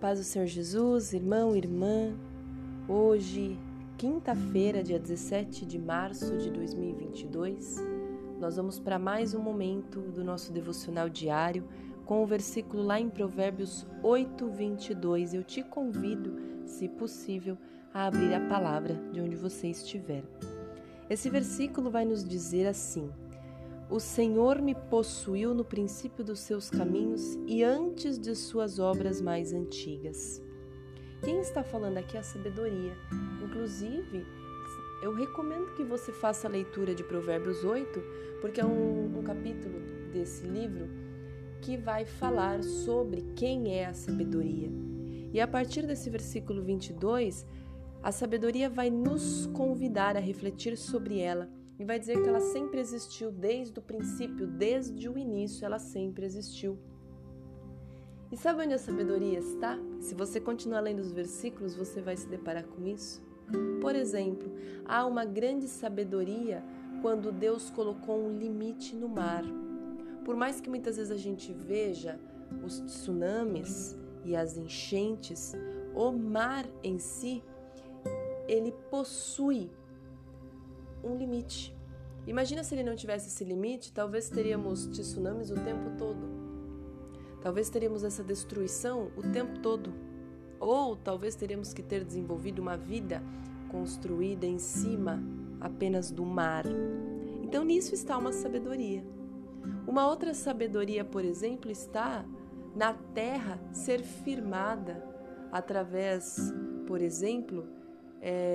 paz do Senhor Jesus, irmão, irmã. Hoje, quinta-feira, dia 17 de março de 2022, nós vamos para mais um momento do nosso devocional diário com o versículo lá em Provérbios 8, 22. Eu te convido, se possível, a abrir a palavra de onde você estiver. Esse versículo vai nos dizer assim: o Senhor me possuiu no princípio dos seus caminhos e antes de suas obras mais antigas. Quem está falando aqui é a sabedoria. Inclusive, eu recomendo que você faça a leitura de Provérbios 8, porque é um, um capítulo desse livro que vai falar sobre quem é a sabedoria. E a partir desse versículo 22, a sabedoria vai nos convidar a refletir sobre ela e vai dizer que ela sempre existiu desde o princípio, desde o início, ela sempre existiu. E sabe onde a sabedoria está? Se você continuar lendo os versículos, você vai se deparar com isso. Por exemplo, há uma grande sabedoria quando Deus colocou um limite no mar. Por mais que muitas vezes a gente veja os tsunamis e as enchentes, o mar em si, ele possui um limite. Imagina se ele não tivesse esse limite, talvez teríamos tsunamis o tempo todo. Talvez teríamos essa destruição o tempo todo. Ou talvez teríamos que ter desenvolvido uma vida construída em cima apenas do mar. Então nisso está uma sabedoria. Uma outra sabedoria, por exemplo, está na terra ser firmada através, por exemplo, é,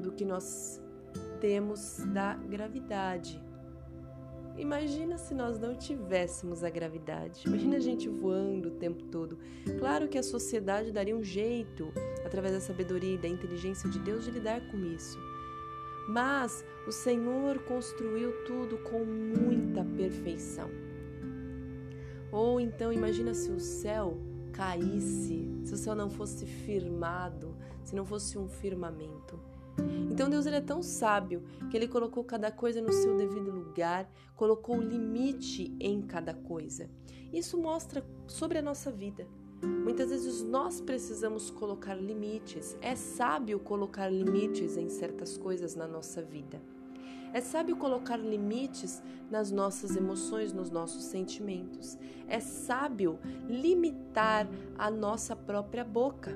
do que nós temos da gravidade. Imagina se nós não tivéssemos a gravidade. Imagina a gente voando o tempo todo. Claro que a sociedade daria um jeito, através da sabedoria e da inteligência de Deus, de lidar com isso. Mas o Senhor construiu tudo com muita perfeição. Ou então imagina se o céu caísse, se o céu não fosse firmado, se não fosse um firmamento. Então Deus ele é tão sábio que ele colocou cada coisa no seu devido lugar, colocou o limite em cada coisa. Isso mostra sobre a nossa vida. Muitas vezes nós precisamos colocar limites. É sábio colocar limites em certas coisas na nossa vida. É sábio colocar limites nas nossas emoções, nos nossos sentimentos. É sábio limitar a nossa própria boca.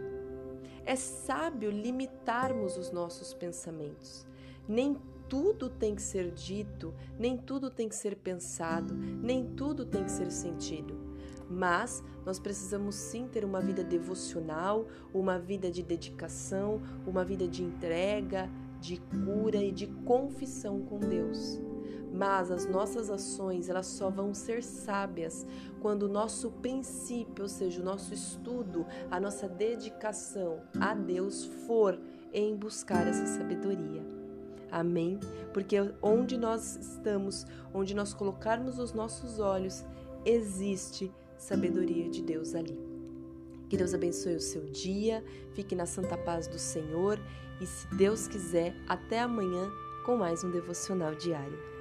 É sábio limitarmos os nossos pensamentos. Nem tudo tem que ser dito, nem tudo tem que ser pensado, nem tudo tem que ser sentido. Mas nós precisamos sim ter uma vida devocional, uma vida de dedicação, uma vida de entrega, de cura e de confissão com Deus mas as nossas ações elas só vão ser sábias quando o nosso princípio, ou seja, o nosso estudo, a nossa dedicação a Deus for em buscar essa sabedoria. Amém? Porque onde nós estamos, onde nós colocarmos os nossos olhos, existe sabedoria de Deus ali. Que Deus abençoe o seu dia, fique na santa paz do Senhor e, se Deus quiser, até amanhã com mais um devocional diário.